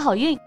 好运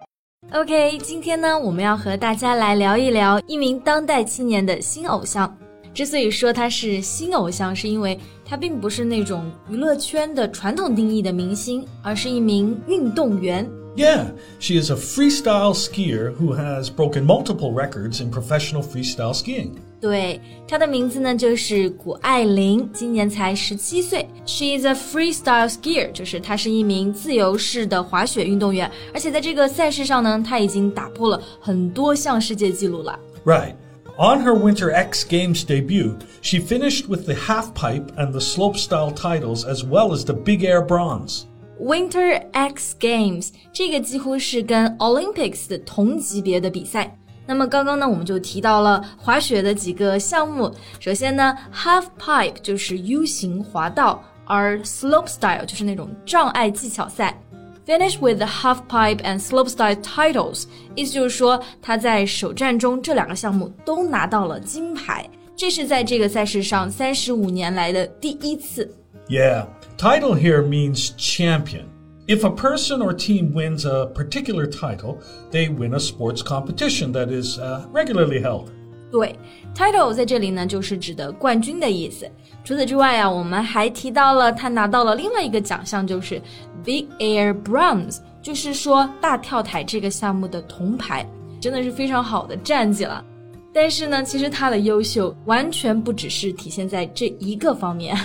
！OK，今天呢，我们要和大家来聊一聊一名当代青年的新偶像。之所以说他是新偶像，是因为他并不是那种娱乐圈的传统定义的明星，而是一名运动员。Yeah, she is a freestyle skier who has broken multiple records in professional freestyle skiing. 对，她的名字呢就是谷爱凌，今年才十七岁。She is a freestyle skier，就是她是一名自由式的滑雪运动员，而且在这个赛事上呢，她已经打破了很多项世界纪录了。Right. On her Winter X Games debut, she finished with the half pipe and the slopestyle titles as well as the big air bronze. Winter X Games 这个几乎是跟 Olympics 的同级别的比赛。那么刚刚呢，我们就提到了滑雪的几个项目。首先呢，half pipe 就是 U 型滑道，而 slopestyle 就是那种障碍技巧赛。Finish with the half pipe and slopestyle titles，意思就是说他在首战中这两个项目都拿到了金牌，这是在这个赛事上三十五年来的第一次。Yeah, title here means champion. If a person or team wins a particular title, they win a sports competition that is uh, regularly held. 对，title 在这里呢，就是指的冠军的意思。除此之外啊，我们还提到了他拿到了另外一个奖项，就是 Big Air Bronze，就是说大跳台这个项目的铜牌，真的是非常好的战绩了。但是呢，其实他的优秀完全不只是体现在这一个方面。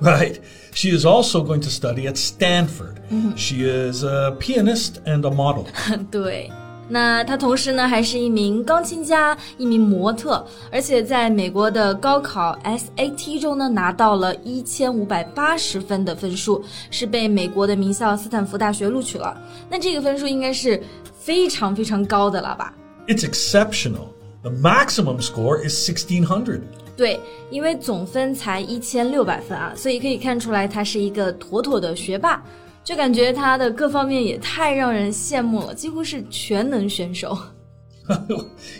Right. She is also going to study at Stanford. She is a pianist and a model. 对。那他同时呢，还是一名钢琴家，一名模特，而且在美国的高考 SAT 中呢，拿到了一千五百八十分的分数，是被美国的名校斯坦福大学录取了。那这个分数应该是非常非常高的了吧？It's exceptional. The maximum score is sixteen hundred. 对，因为总分才一千六百分啊，所以可以看出来他是一个妥妥的学霸。就感觉他的各方面也太让人羡慕了，几乎是全能选手。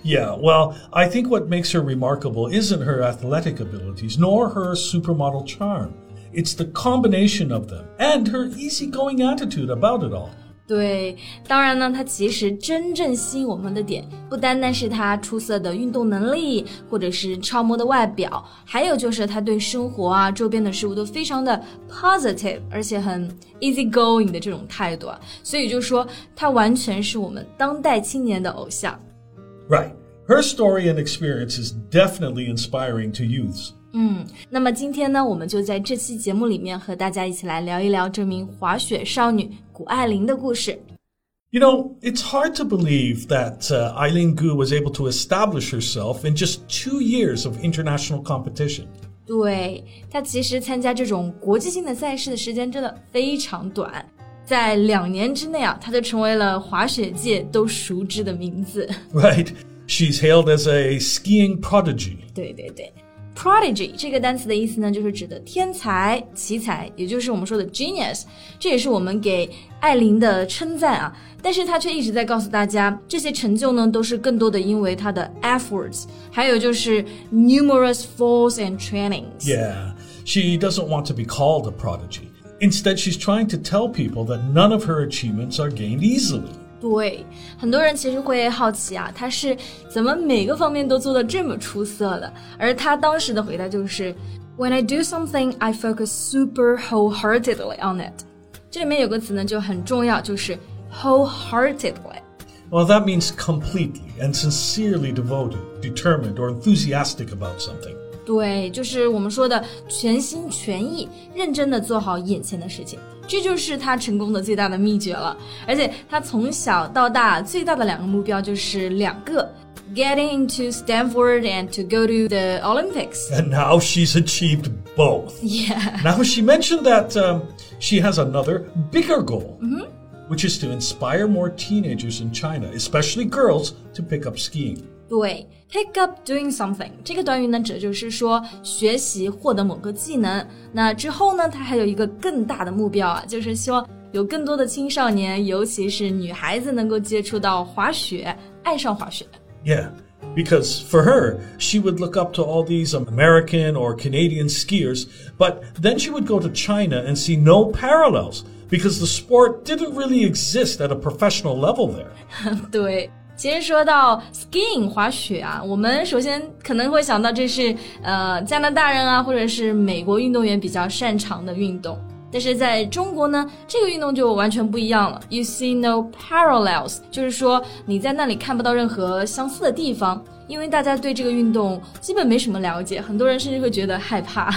yeah, well, I think what makes her remarkable isn't her athletic abilities nor her supermodel charm. It's the combination of them and her easygoing attitude about it all. 对，当然呢，它其实真正吸引我们的点，不单单是它出色的运动能力，或者是超模的外表，还有就是他对生活啊、周边的事物都非常的 positive，而且很 easy going 的这种态度啊。所以就说，他完全是我们当代青年的偶像。Right, her story and experience is definitely inspiring to youths. 嗯，那么今天呢，我们就在这期节目里面和大家一起来聊一聊这名滑雪少女谷爱凌的故事。You know, it's hard to believe that uh, Eileen Gu was able to establish herself in just two years of international competition. 对，她其实参加这种国际性的赛事的时间真的非常短，在两年之内啊，她就成为了滑雪界都熟知的名字。Right, she's hailed as a skiing prodigy. 对对对。 Prodigy 这个单词的意思呢，就是指的天才、奇才，也就是我们说的 genius。这也是我们给艾琳的称赞啊。但是她却一直在告诉大家，这些成就呢，都是更多的因为她的 efforts，还有就是 numerous falls and trainings。Yeah, she doesn't want to be called a prodigy. Instead, she's trying to tell people that none of her achievements are gained easily. 对，很多人其实会好奇啊，他是怎么每个方面都做得这么出色的？而他当时的回答就是，When I do something, I focus super wholeheartedly on it。这里面有个词呢就很重要，就是 wholeheartedly。Well, that means completely and sincerely devoted, determined, or enthusiastic about something. 对，就是我们说的全心全意、认真的做好眼前的事情。这就是他成功的最大的秘诀了。而且他从小到大最大的两个目标就是两个：getting into Stanford and to go to the Olympics. And now she's achieved both. Yeah. Now she mentioned that um, she has another bigger goal. Mm -hmm. which is to inspire more teenagers in China, especially girls, to pick up skiing. 对，pick up doing something 这个短语呢，指的就是说学习获得某个技能。那之后呢，它还有一个更大的目标啊，就是希望有更多的青少年，尤其是女孩子，能够接触到滑雪，爱上滑雪。 Yeah, because for her, she would look up to all these American or Canadian skiers, but then she would go to China and see no parallels because the sport didn't really exist at a professional level there. 对， 其实说到 skiing 滑雪啊，我们首先可能会想到这是呃加拿大人啊，或者是美国运动员比较擅长的运动。但是在中国呢，这个运动就完全不一样了。You see no parallels，就是说你在那里看不到任何相似的地方，因为大家对这个运动基本没什么了解，很多人甚至会觉得害怕。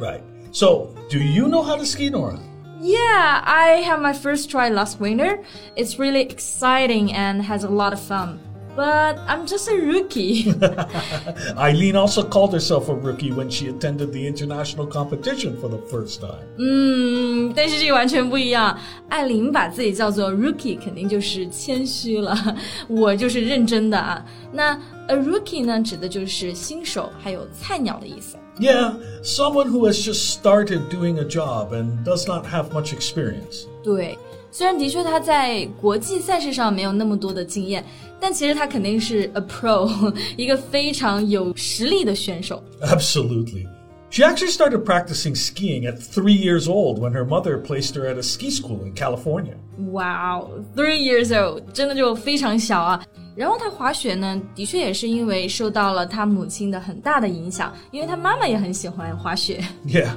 Right. So, do you know how to ski, Nora? Yeah, I had my first try last winter. It's really exciting and has a lot of fun But I'm just a rookie. Eileen also called herself a rookie when she attended the international competition for the first time. 嗯，但是这个完全不一样。艾琳把自己叫做 rookie，肯定就是谦虚了。我就是认真的啊。那 a rookie 呢，指的就是新手还有菜鸟的意思。 Yeah, someone who has just started doing a job and does not have much experience. 对， 虽然的确他在国际赛事上没有那么多的经验，但其实他肯定是 a pro，一个非常有实力的选手。 Absolutely. She actually started practicing skiing at three years old when her mother placed her at a ski school in California. 哇哦，three years old，真的就非常小啊。然后他滑雪呢，的确也是因为受到了他母亲的很大的影响，因为他妈妈也很喜欢滑雪。 Yeah.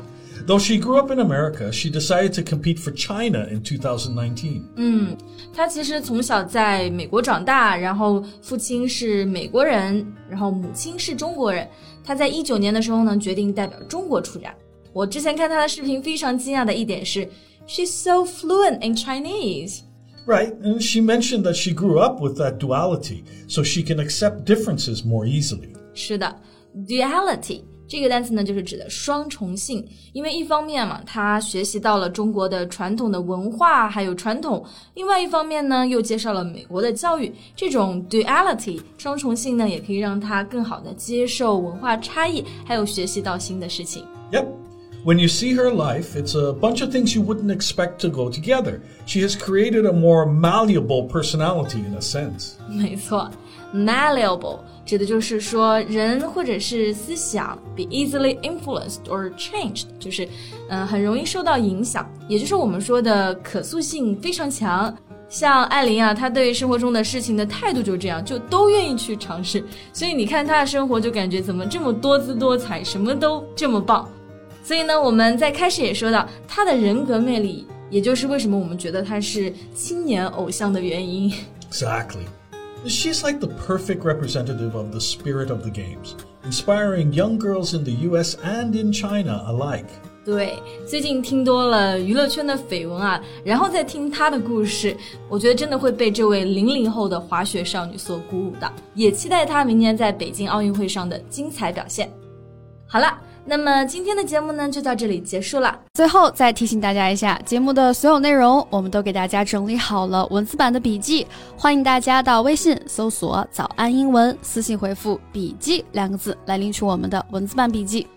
Though she grew up in America, she decided to compete for China in 2019. 他其实从小在美国长大，然后父亲是美国人，然后母亲是中国人。他在一九年的时候呢，决定代表中国出战。我之前看他的视频，非常惊讶的一点是，she's so fluent in Chinese。 Right, and she mentioned that she grew up with that duality, so she can accept differences more easily. 是的，duality 这个单词呢，就是指的双重性。因为一方面嘛，他学习到了中国的传统的文化还有传统；另外一方面呢，又介绍了美国的教育。这种 duality 双重性呢，也可以让他更好的接受文化差异，还有学习到新的事情。When you see her life, it's a bunch of things you wouldn't expect to go together. She has created a more malleable personality in a sense. 没错，malleable 指的就是说人或者是思想 be easily influenced or changed，就是嗯、呃很容易受到影响，也就是我们说的可塑性非常强。像艾琳啊，她对生活中的事情的态度就这样，就都愿意去尝试。所以你看她的生活，就感觉怎么这么多姿多彩，什么都这么棒。 所以呢，我们在开始也说到她的人格魅力，也就是为什么我们觉得她是青年偶像的原因。Exactly. She's like the perfect representative of the spirit of the games, inspiring young girls in the US and in China alike. 对，最近听多了娱乐圈的绯闻啊，然后再听她的故事，我觉得真的会被这位零零后的滑雪少女所鼓舞的，也期待她明年在北京奥运会上的精彩表现。好了，那么今天的节目呢就到这里结束了。最后再提醒大家一下，节目的所有内容我们都给大家整理好了文字版的笔记，欢迎大家到微信搜索“早安英文”，私信回复“笔记”两个字来领取我们的文字版笔记。